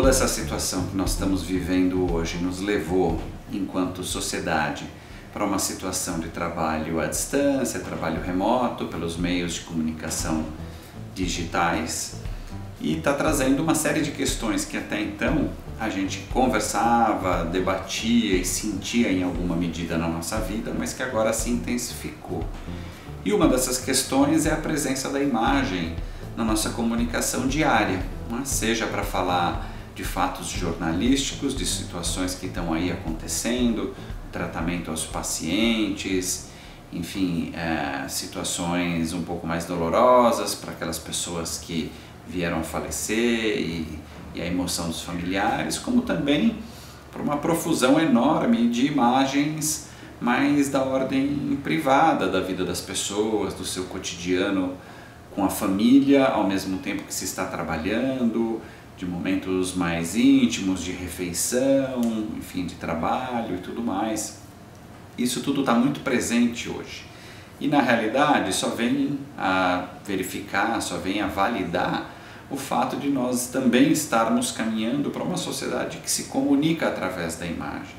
toda essa situação que nós estamos vivendo hoje nos levou, enquanto sociedade, para uma situação de trabalho à distância, trabalho remoto, pelos meios de comunicação digitais, e está trazendo uma série de questões que até então a gente conversava, debatia e sentia em alguma medida na nossa vida, mas que agora se intensificou. E uma dessas questões é a presença da imagem na nossa comunicação diária, né? seja para falar de fatos jornalísticos, de situações que estão aí acontecendo, tratamento aos pacientes, enfim, é, situações um pouco mais dolorosas para aquelas pessoas que vieram falecer e, e a emoção dos familiares, como também para uma profusão enorme de imagens mais da ordem privada da vida das pessoas, do seu cotidiano com a família, ao mesmo tempo que se está trabalhando, de momentos mais íntimos, de refeição, enfim, de trabalho e tudo mais. Isso tudo está muito presente hoje. E na realidade só vem a verificar, só vem a validar o fato de nós também estarmos caminhando para uma sociedade que se comunica através da imagem.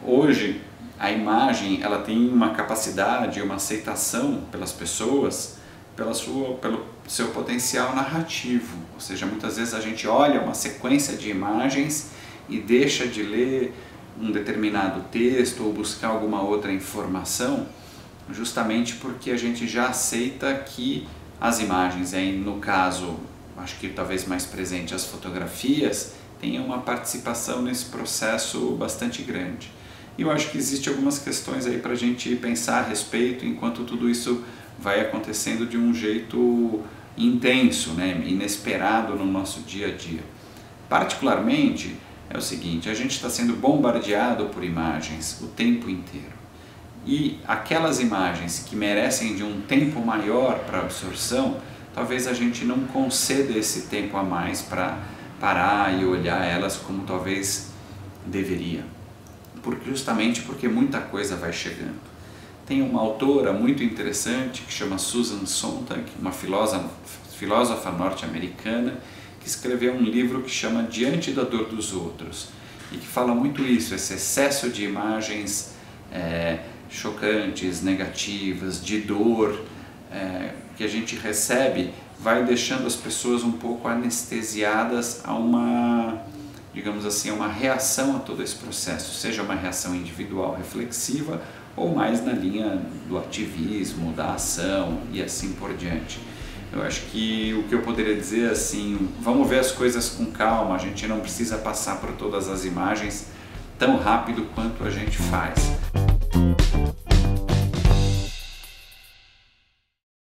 Hoje, a imagem ela tem uma capacidade, uma aceitação pelas pessoas pela sua, pelo seu potencial narrativo. Ou seja, muitas vezes a gente olha uma sequência de imagens e deixa de ler um determinado texto ou buscar alguma outra informação, justamente porque a gente já aceita que as imagens, aí no caso, acho que talvez mais presente as fotografias, tenham uma participação nesse processo bastante grande. E eu acho que existe algumas questões aí para a gente pensar a respeito enquanto tudo isso vai acontecendo de um jeito intenso, né, inesperado no nosso dia a dia. Particularmente é o seguinte: a gente está sendo bombardeado por imagens o tempo inteiro. E aquelas imagens que merecem de um tempo maior para absorção, talvez a gente não conceda esse tempo a mais para parar e olhar elas como talvez deveria. Porque, justamente porque muita coisa vai chegando. Tem uma autora muito interessante que chama Susan Sontag, uma filósofa, filósofa norte-americana, que escreveu um livro que chama Diante da Dor dos Outros e que fala muito isso, esse excesso de imagens é, chocantes, negativas, de dor é, que a gente recebe, vai deixando as pessoas um pouco anestesiadas a uma, digamos assim, uma reação a todo esse processo, seja uma reação individual reflexiva ou mais na linha do ativismo, da ação e assim por diante. Eu acho que o que eu poderia dizer assim, vamos ver as coisas com calma, a gente não precisa passar por todas as imagens tão rápido quanto a gente faz.